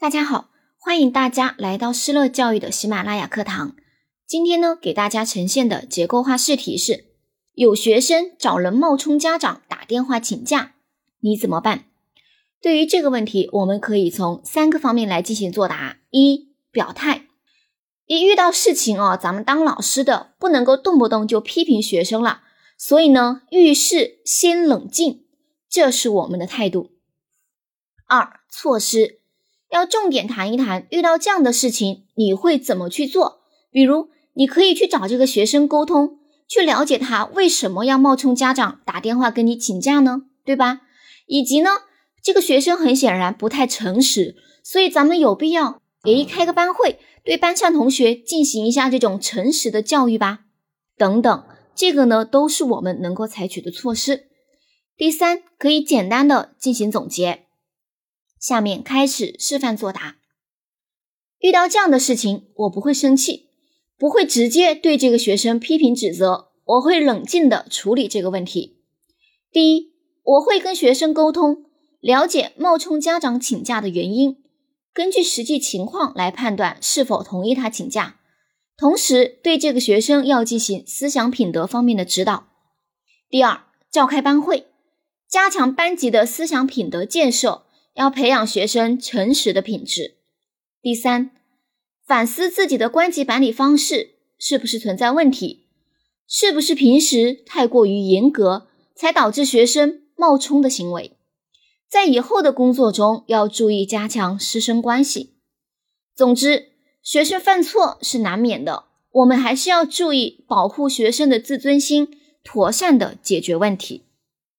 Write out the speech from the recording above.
大家好，欢迎大家来到施乐教育的喜马拉雅课堂。今天呢，给大家呈现的结构化试题是：有学生找人冒充家长打电话请假，你怎么办？对于这个问题，我们可以从三个方面来进行作答：一、表态；一遇到事情哦，咱们当老师的不能够动不动就批评学生了，所以呢，遇事先冷静，这是我们的态度。二、措施。要重点谈一谈，遇到这样的事情你会怎么去做？比如，你可以去找这个学生沟通，去了解他为什么要冒充家长打电话跟你请假呢？对吧？以及呢，这个学生很显然不太诚实，所以咱们有必要诶开个班会，对班上同学进行一下这种诚实的教育吧。等等，这个呢都是我们能够采取的措施。第三，可以简单的进行总结。下面开始示范作答。遇到这样的事情，我不会生气，不会直接对这个学生批评指责，我会冷静的处理这个问题。第一，我会跟学生沟通，了解冒充家长请假的原因，根据实际情况来判断是否同意他请假，同时对这个学生要进行思想品德方面的指导。第二，召开班会，加强班级的思想品德建设。要培养学生诚实的品质。第三，反思自己的关级管理方式是不是存在问题，是不是平时太过于严格，才导致学生冒充的行为。在以后的工作中要注意加强师生关系。总之，学生犯错是难免的，我们还是要注意保护学生的自尊心，妥善的解决问题。